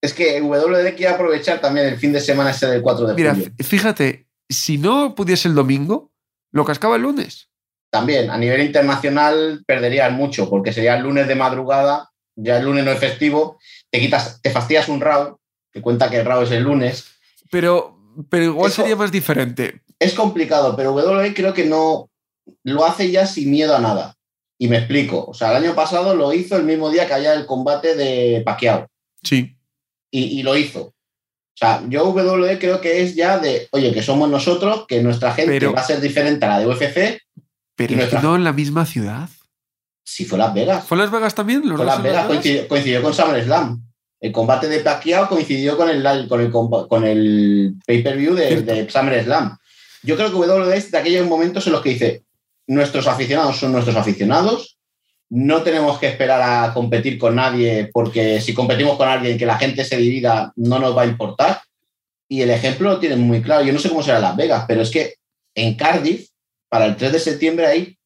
Es que WD quiere aprovechar también el fin de semana ese del 4 de julio.
Mira, fíjate, si no pudiese el domingo, lo cascaba el lunes.
También a nivel internacional perderías mucho, porque sería el lunes de madrugada, ya el lunes no es festivo, te quitas, te fastidias un RAW, que cuenta que el RAW es el lunes.
Pero, pero igual sería más diferente.
Es complicado, pero WWE creo que no lo hace ya sin miedo a nada. Y me explico. O sea, el año pasado lo hizo el mismo día que había el combate de Pacquiao.
Sí.
Y, y lo hizo. O sea, yo WWE creo que es ya de, oye, que somos nosotros, que nuestra gente
Pero-
va a ser diferente a la de UFC.
Pero es que no en la misma ciudad.
Si fue Las Vegas.
¿Fue Las Vegas también? ¿Los
Fue Las Vegas, coincidió, coincidió con SummerSlam. El combate de Pacquiao coincidió con el, con el, con el pay-per-view de, de SummerSlam. Yo creo que WWE es de aquellos momentos en los que dice, nuestros aficionados son nuestros aficionados, no tenemos que esperar a competir con nadie porque si competimos con alguien que la gente se divida no nos va a importar. Y el ejemplo lo tienen muy claro. Yo no sé cómo será Las Vegas, pero es que en Cardiff, para el 3 de septiembre, hay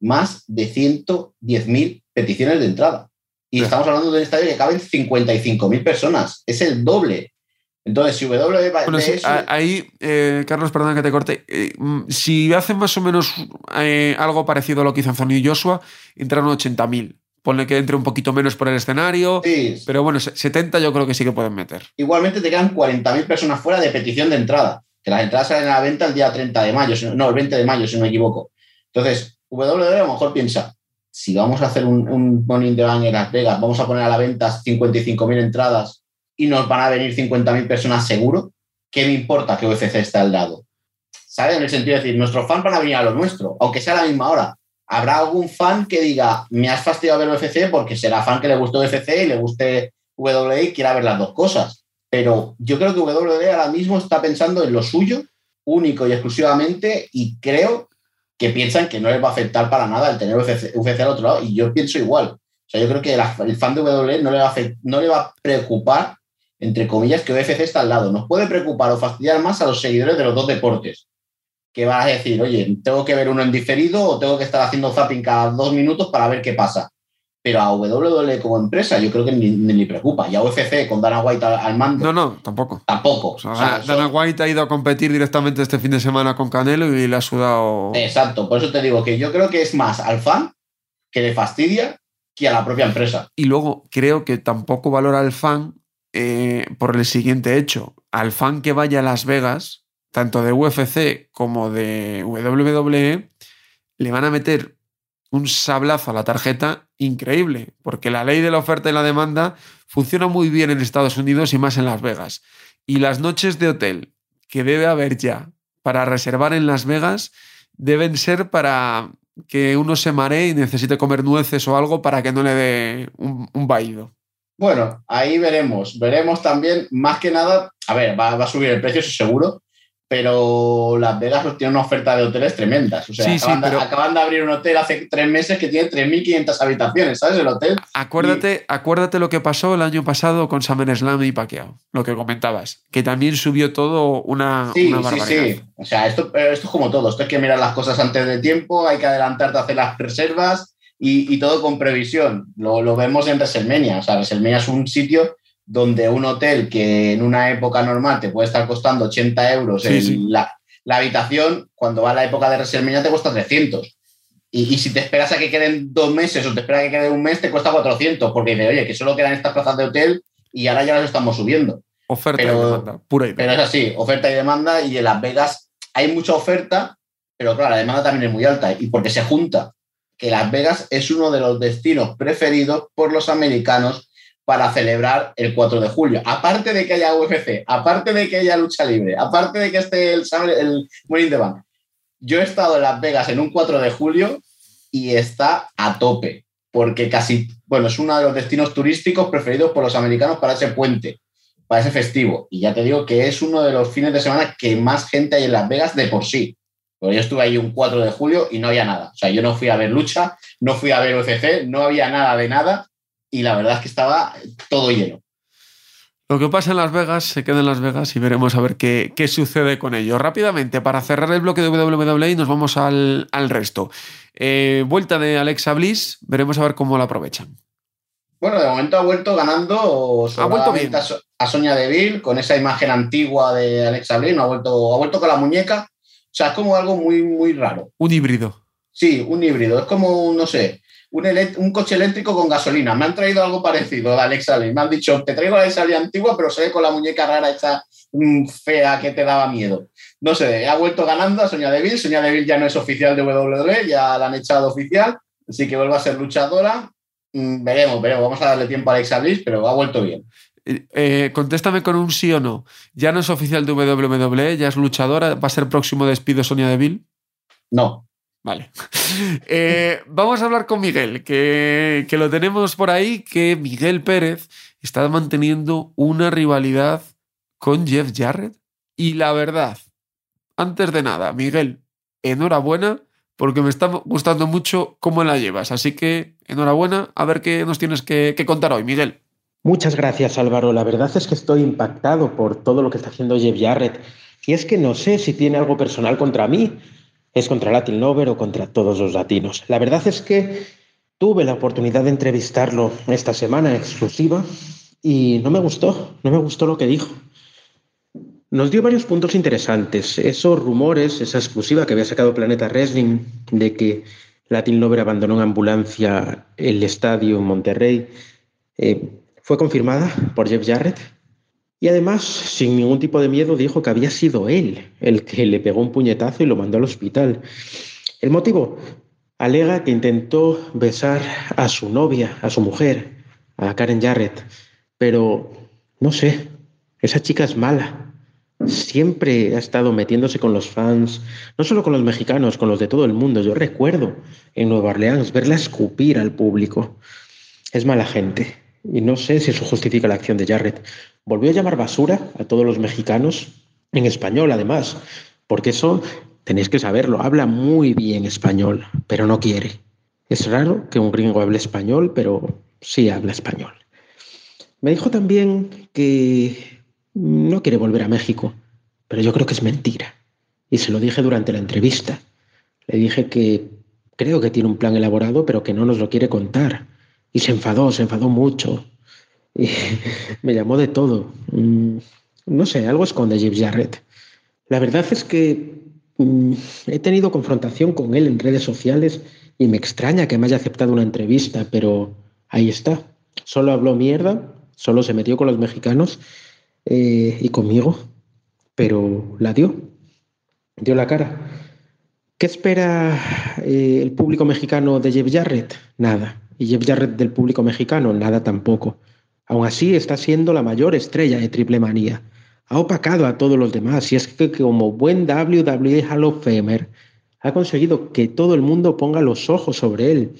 más de 110.000 peticiones de entrada. Y estamos hablando de un estadio que caben 55.000 personas. Es el doble. Entonces, si W
Bueno, sí, ahí, eh, Carlos, perdona que te corte. eh, mm, si hacen más o menos eh, algo parecido a lo que hizo Anthony Joshua, entraron 80.000. Ponle que entre un poquito menos por el escenario,
sí,
pero bueno, se- 70 yo creo que sí que pueden meter.
igualmente te quedan 40.000 personas fuera de petición de entrada. Que las entradas salen a la venta el día 30 de mayo, no, el 20 de mayo, si no me equivoco. Entonces, WWE a lo mejor piensa, si vamos a hacer un, un Money in en Las Vegas, vamos a poner a la venta 55.000 entradas y nos van a venir 50.000 personas seguro, ¿qué me importa que UFC esté al lado? ¿Sabes? En el sentido de decir, nuestros fans van a venir a lo nuestro, aunque sea a la misma hora. Habrá algún fan que diga, me has fastidiado ver UFC porque será fan que le gustó UFC y le guste WWE y quiera ver las dos cosas. Pero yo creo que WWE ahora mismo está pensando en lo suyo, único y exclusivamente, y creo que piensan que no les va a afectar para nada el tener UFC, al otro lado, y yo pienso igual. O sea, yo creo que el fan de WWE no le, va a no le va a preocupar, entre comillas, que UFC está al lado. Nos puede preocupar o fastidiar más a los seguidores de los dos deportes. Que vas a decir, oye, tengo que ver uno en diferido o tengo que estar haciendo zapping cada dos minutos para ver qué pasa. Pero a WWE como empresa yo creo que ni, ni le preocupa. Y a UFC con Dana White al, al mando
No, no, tampoco.
tampoco.
O sea,
O sea,
Dana- White ha ido a competir directamente este fin de semana con Canelo y le ha sudado.
Exacto, por eso te digo que yo creo que es más al fan que le fastidia que a la propia empresa.
Y luego creo que tampoco valora al fan eh, por el siguiente hecho. Al fan que vaya a Las Vegas, tanto de UFC como de WWE, le van a meter un sablazo a la tarjeta increíble, porque la ley de la oferta y la demanda funciona muy bien en Estados Unidos y más en Las Vegas. Y las noches de hotel que debe haber ya para reservar en Las Vegas deben ser para que uno se maree y necesite comer nueces o algo para que no le dé un, un.
Bueno, ahí veremos. Veremos también, más que nada, a ver, va, va a subir el precio, eso seguro, pero Las Vegas pues, tiene una oferta de hoteles tremendas. O sea,
Sí, sí,
acaban, de-
pero-
acaban de abrir un hotel hace tres meses que tiene 3.500 habitaciones, ¿sabes? El hotel.
Acuérdate, acuérdate lo que pasó el año pasado con SummerSlam y Pacquiao, lo que comentabas, que también subió todo una,
Sí,
una
sí,
barbaridad.
sí. O sea, esto, esto es como todo. Esto hay que mirar las cosas antes de tiempo, hay que adelantarte a hacer las reservas y, y todo con previsión. Lo, lo vemos en WrestleMania. O sea, WrestleMania es un sitio donde un hotel que en una época normal te puede estar costando 80 euros
Sí,
en
sí.
La, la habitación, cuando va la época de WrestleMania te cuesta 300. Y, y si te esperas a que queden dos meses o te esperas a que quede un mes, te cuesta 400, porque dice, oye, que solo quedan estas plazas de hotel y ahora ya las estamos subiendo.
Oferta
Pero-
y demanda, pura y
Pero es así, oferta y demanda, y en Las Vegas hay mucha oferta, pero claro, la demanda también es muy alta, y porque se junta que Las Vegas es uno de los destinos preferidos por los americanos para celebrar el 4 de julio. Aparte de que haya UFC, aparte de que haya lucha libre, aparte de que esté el, el in the Bank. Yo he estado en Las Vegas en un 4 de julio y está a tope, porque casi, bueno, es uno de los destinos turísticos preferidos por los americanos para ese puente para ese festivo. Y ya te digo que es uno de los fines de semana que más gente hay en Las Vegas de por sí. Porque yo estuve ahí un 4 de julio y no había nada. O sea, yo no fui a ver lucha, no fui a ver UFC, no había nada de nada. Y la verdad es que estaba todo lleno.
Lo que pasa en Las Vegas se queda en Las Vegas y veremos a ver qué, qué sucede con ello. Rápidamente, para cerrar el bloque de WWE, nos vamos al, al resto. Eh, vuelta de Alexa Bliss, veremos a ver cómo la aprovechan.
Bueno, de momento ha vuelto ganando
Ha vuelto bien.
a, So- a Sonia Deville con esa imagen antigua de Alexa Bliss. No ha vuelto, ha vuelto con la muñeca. O sea, es como algo muy, muy raro.
Un híbrido.
Sí, un híbrido. Es como, no sé, un, coche eléctrico con gasolina. Me han traído algo parecido de Alexa Lee. Me han dicho, te traigo la Alexa Lee antigua, pero se ve con la muñeca rara esta mm, fea que te daba miedo. No sé, ha vuelto ganando a Sonia Deville. Sonia Deville ya no es oficial de WWE, ya la han echado oficial, así que vuelve a ser luchadora. Mm, veremos, veremos. Vamos a darle tiempo a Alexa Bliss, pero ha vuelto bien.
Eh, eh, contéstame con un sí o no. ¿Ya no es oficial de WWE? ¿Ya es luchadora? ¿Va a ser próximo despido Sonia Deville?
No.
Vale. Eh, vamos a hablar con Miguel, que, que, lo tenemos por ahí, que Miguel Pérez está manteniendo una rivalidad con Jeff Jarrett. Y la verdad, antes de nada, Miguel, enhorabuena, porque me está gustando mucho cómo la llevas. Así que enhorabuena, a ver qué nos tienes que, que contar hoy, Miguel.
Muchas gracias, Álvaro. La verdad es que estoy impactado por todo lo que está haciendo Jeff Jarrett. Y es que no sé si tiene algo personal contra mí es contra Latin Lover o contra todos los latinos. La verdad es que tuve la oportunidad de entrevistarlo esta semana exclusiva y no me gustó, no me gustó lo que dijo. Nos dio varios puntos interesantes. Esos rumores, esa exclusiva que había sacado Planeta Wrestling de que Latin Lover abandonó en ambulancia el estadio en Monterrey, eh, fue confirmada por Jeff Jarrett. Y además, sin ningún tipo de miedo, dijo que había sido él el que le pegó un puñetazo y lo mandó al hospital. El motivo, alega que intentó besar a su novia, a su mujer, a Karen Jarrett, pero no sé, esa chica es mala. Siempre ha estado metiéndose con los fans, no solo con los mexicanos, con los de todo el mundo. Yo recuerdo en Nueva Orleans verla escupir al público. Es mala gente. Y no sé si eso justifica la acción de Jarrett volvió a llamar basura a todos los mexicanos, en español además, porque eso tenéis que saberlo, habla muy bien español, pero no quiere. Es raro que un gringo hable español, pero sí habla español. Me dijo también que no quiere volver a México, pero yo creo que es mentira. Y se lo dije durante la entrevista. Le dije que creo que tiene un plan elaborado, pero que no nos lo quiere contar. Y se enfadó, se enfadó mucho. Y me llamó de todo. Mm, no sé, algo esconde Jeff Jarrett. La verdad es que mm, he tenido confrontación con él en redes sociales y me extraña que me haya aceptado una entrevista, pero ahí está. Solo habló mierda, solo se metió con los mexicanos eh, y conmigo, pero la dio, dio la cara. ¿Qué espera eh, el público mexicano de Jeff Jarrett? Nada. ¿Y Jeff Jarrett del público mexicano? Nada tampoco. Aún así está siendo la mayor estrella de Triple Manía. Ha opacado a todos los demás y es que como buen WWE Hall of Famer ha conseguido que todo el mundo ponga los ojos sobre él,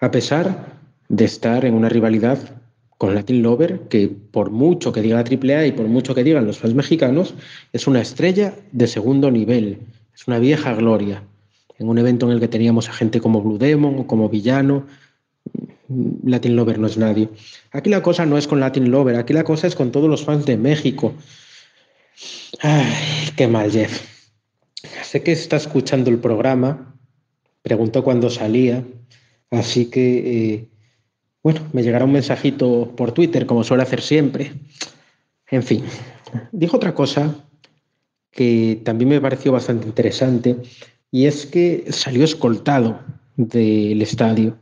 a pesar de estar en una rivalidad con Latin Lover, que por mucho que diga la AAA y por mucho que digan los fans mexicanos, es una estrella de segundo nivel, es una vieja gloria. En un evento en el que teníamos a gente como Blue Demon o como Villano, Latin Lover no es nadie. Aquí la cosa no es con Latin Lover, aquí la cosa es con todos los fans de México. Ay, qué mal, Jeff. Sé que está escuchando el programa, preguntó cuándo salía, así que, eh, bueno, me llegará un mensajito por Twitter, como suele hacer siempre. En fin, dijo otra cosa que también me pareció bastante interesante, y es que salió escoltado del estadio.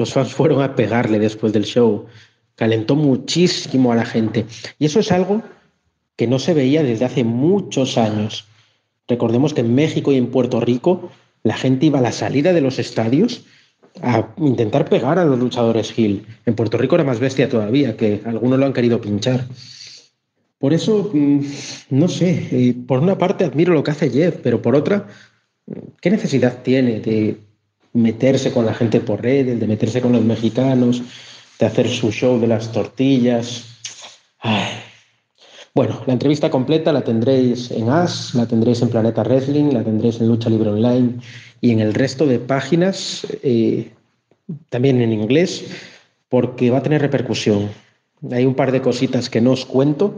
Los fans fueron a pegarle después del show. Calentó muchísimo a la gente. Y eso es algo que no se veía desde hace muchos años. Recordemos que en México y en Puerto Rico la gente iba a la salida de los estadios a intentar pegar a los luchadores Hill. En Puerto Rico era más bestia todavía, que algunos lo han querido pinchar. Por eso, mm, no sé, eh, por una parte admiro lo que hace Jeff, pero por otra, ¿qué necesidad tiene de meterse con la gente por redes, de meterse con los mexicanos, de hacer su show de las tortillas. Bueno, la entrevista completa la tendréis en As, la tendréis en Planeta Wrestling, la tendréis en Lucha Libre Online y en el resto de páginas, eh, también en inglés, porque va a tener repercusión. Hay un par de cositas que no os cuento,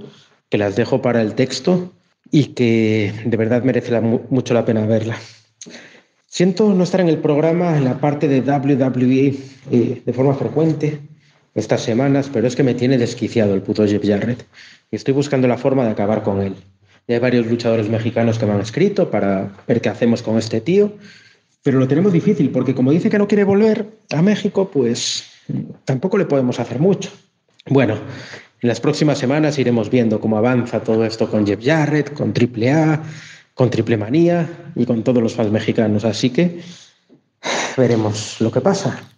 que las dejo para el texto y que de verdad merece mucho la pena verla. Siento no estar en el programa en la parte de WWE eh, de forma frecuente estas semanas, pero es que me tiene desquiciado el puto Jeff Jarrett y estoy buscando la forma de acabar con él. Ya hay varios luchadores mexicanos que me han escrito para ver qué hacemos con este tío pero lo tenemos difícil porque como dice que no quiere volver a México, pues tampoco le podemos hacer mucho. Bueno, en las próximas semanas iremos viendo cómo avanza todo esto con Jeff Jarrett, con AAA, con Triple Manía y con todos los fans mexicanos. Así que veremos lo que pasa.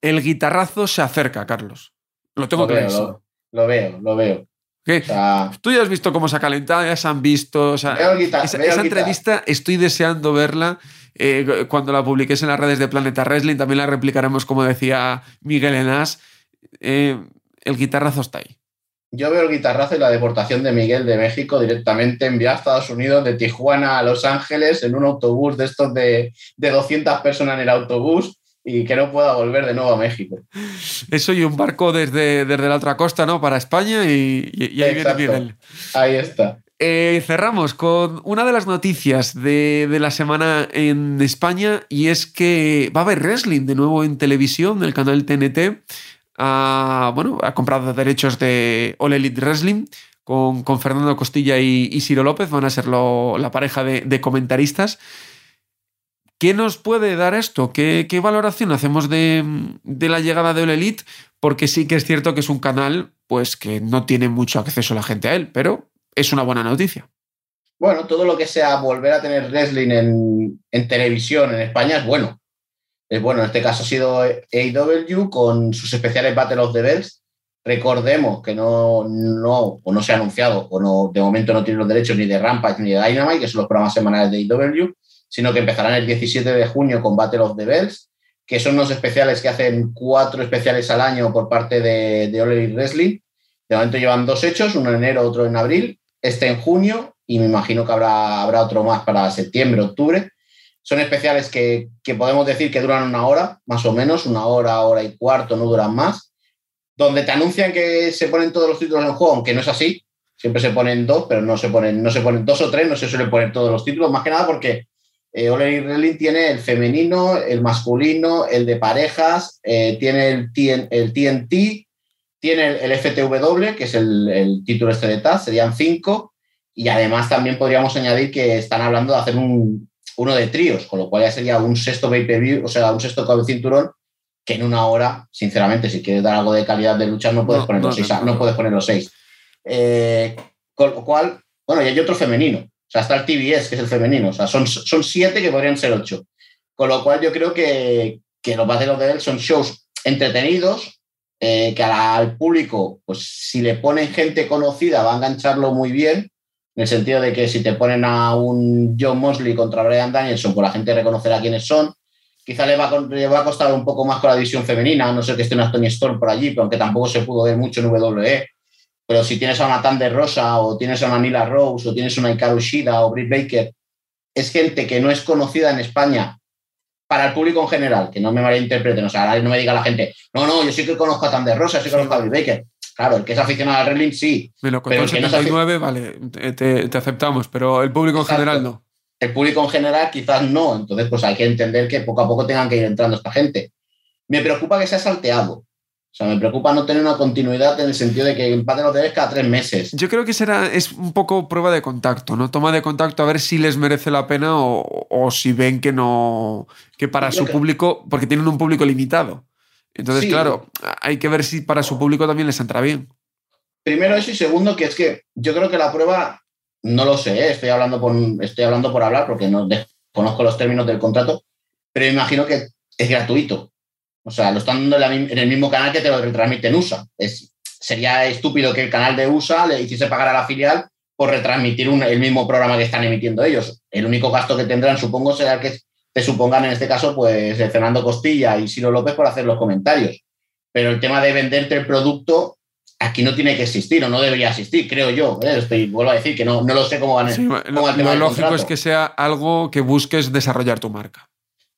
El guitarrazo se acerca, Carlos. Lo tengo
que ver. Lo, veo, lo veo.
Tú ya has visto cómo se ha calentado, ya se han visto. esa, entrevista estoy deseando verla. Eh, cuando la publiques en las redes de Planeta Wrestling, también la replicaremos, como decía Miguel Enas. Eh, el guitarrazo está ahí.
Yo veo el guitarrazo y la deportación de Miguel de México directamente enviado a Estados Unidos, de Tijuana a Los Ángeles, en un autobús de estos de, de 200 personas en el autobús y que no pueda volver de nuevo a México.
Eso y un barco desde, desde la otra costa, ¿no? Para España y, ahí viene Miguel.
Ahí está.
Eh, cerramos con una de las noticias de, la semana en España y es que va a haber wrestling de nuevo en televisión, el canal TNT. Ha, bueno, ha comprado derechos de All Elite Wrestling con, Fernando Costilla y, y, Ciro López, van a ser la pareja de, de comentaristas. ¿Qué nos puede dar esto? ¿Qué, valoración hacemos de, la llegada de All Elite? Porque sí que es cierto que es un canal pues, que no tiene mucho acceso la gente a él, pero es una buena noticia.
Bueno, todo lo que sea volver a tener wrestling en, televisión en España es bueno. Es bueno, en este caso ha sido AEW con sus especiales Battle of the Bells. Recordemos que no, no, o no se ha anunciado, o no, de momento no tiene los derechos ni de Rampage ni de Dynamite, que son los programas semanales de AEW sino que empezarán el 17 de junio con Battle of the Bells, que son unos especiales que hacen cuatro especiales al año por parte de, de Wrestling. De momento llevan dos hechos, uno en enero, otro en abril, este en junio y me imagino que habrá, habrá otro más para septiembre, octubre. Son especiales que, que podemos decir que duran una hora, más o menos, una hora, hora y cuarto, no duran más, donde te anuncian que se ponen todos los títulos en juego, aunque no es así, siempre se ponen dos, pero no se ponen, no se ponen dos o tres, no se suelen poner todos los títulos, más que nada porque eh, Ole tiene el femenino, el masculino, el de parejas, eh, tiene el, el, TNT, tiene el, FTW, que es el, título este de TAS, serían cinco, y además también podríamos añadir que están hablando de hacer un, uno de tríos, con lo cual ya sería un sexto pay-per-view, o sea, un sexto cabo cinturón, que en una hora, sinceramente, si quieres dar algo de calidad de lucha, no puedes poner los seis. No, puedes poner los seis. Eh, con lo cual, bueno, y hay otro femenino, o sea, está el TBS, que es el femenino. O sea, son, son siete que podrían ser ocho. Con lo cual yo creo que, que los Battle de él son shows entretenidos, eh, que al público, pues si le ponen gente conocida, va a engancharlo muy bien, en el sentido de que si te ponen a un John Mosley contra Brian Danielson, pues la gente reconocerá quiénes son. Quizá le va, a, le va a costar un poco más con la división femenina, no sé que esté una Tony Storm por allí, pero aunque tampoco se pudo ver mucho en WWE. Pero si tienes a una de Rosa o tienes a una Nila Rose o tienes a una Hikaru Shida o Britt Baker, es gente que no es conocida en España para el público en general, que no me malinterpreten, o sea, no me diga la gente, no, no, yo sí que conozco a de Rosa, sí que conozco a Britt Baker. Claro, el que es aficionado al wrestling sí.
El 79, vale, te, te, aceptamos, pero el público en general no.
El público en general quizás no, entonces pues hay que entender que poco a poco tengan que ir entrando esta gente. Me preocupa que sea salteado, o sea, me preocupa no tener una continuidad en el sentido de que empaten los deberes cada tres meses.
Yo creo que será, es un poco prueba de contacto, ¿no? Toma de contacto a ver si les merece la pena o, si ven que no. que para su público. porque tienen un público limitado. Entonces, claro, hay que ver si para su público también les entra bien.
Primero eso y segundo, que es que yo creo que la prueba, no lo sé, ¿eh? estoy, hablando por, estoy hablando por hablar porque no conozco los términos del contrato, pero imagino que es gratuito. O sea, lo están dando en el mismo canal que te lo retransmite en USA. Es, sería estúpido que el canal de USA le hiciese pagar a la filial por retransmitir el mismo programa que están emitiendo ellos. El único gasto que tendrán, supongo, será que te supongan en este caso, pues Fernando Costilla y Silo López por hacer los comentarios. Pero el tema de venderte el producto aquí no tiene que existir o no debería existir, creo yo. ¿eh? Estoy, vuelvo a decir que no, no lo sé cómo van a sí,
Lo lógico es que sea algo que busques desarrollar tu marca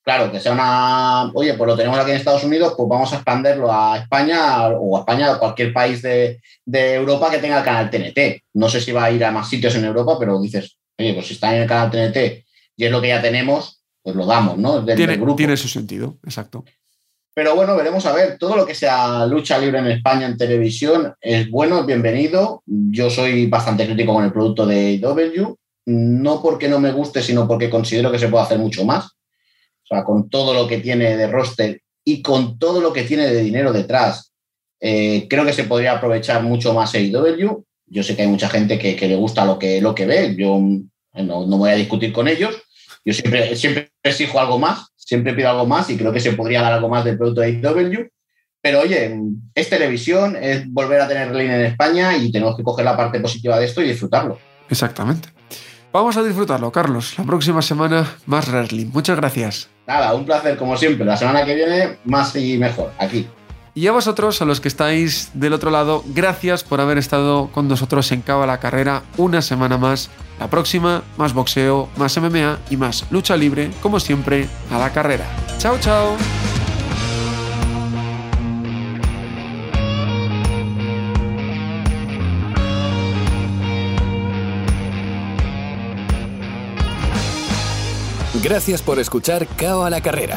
claro, que sea una, oye, pues lo tenemos aquí en Estados Unidos, pues vamos a expanderlo a España o a España o cualquier país de, Europa que tenga el canal TNT. No sé si va a ir a más sitios en Europa, pero dices, oye, pues si está en el canal TNT y es lo que ya tenemos, pues lo damos, ¿no?
tiene, tiene su sentido, exacto.
Pero bueno, veremos a ver, todo lo que sea lucha libre en España en televisión es bueno, es bienvenido. Yo soy bastante crítico con el producto de IW, no porque no me guste, sino porque considero que se puede hacer mucho más sea, con todo lo que tiene de roster y con todo lo que tiene de dinero detrás, eh, creo que se podría aprovechar mucho más AEW. Yo sé que hay mucha gente que, le gusta lo que, lo que ve, yo no, no voy a discutir con ellos. Yo siempre, siempre exijo algo más, siempre pido algo más y creo que se podría dar algo más del producto de AEW. Pero oye, es televisión, es volver a tener línea en España y tenemos que coger la parte positiva de esto y disfrutarlo.
Exactamente. Vamos a disfrutarlo, Carlos. La próxima semana más wrestling. Muchas gracias.
Nada, un placer como siempre. La semana que viene más y mejor, aquí.
Y a vosotros, a los que estáis del otro lado, gracias por haber estado con nosotros en Cabo la Carrera una semana más. La próxima, más boxeo, más MMA y más lucha libre, como siempre, a la carrera. Chao, chao.
Gracias por escuchar Cao a la Carrera,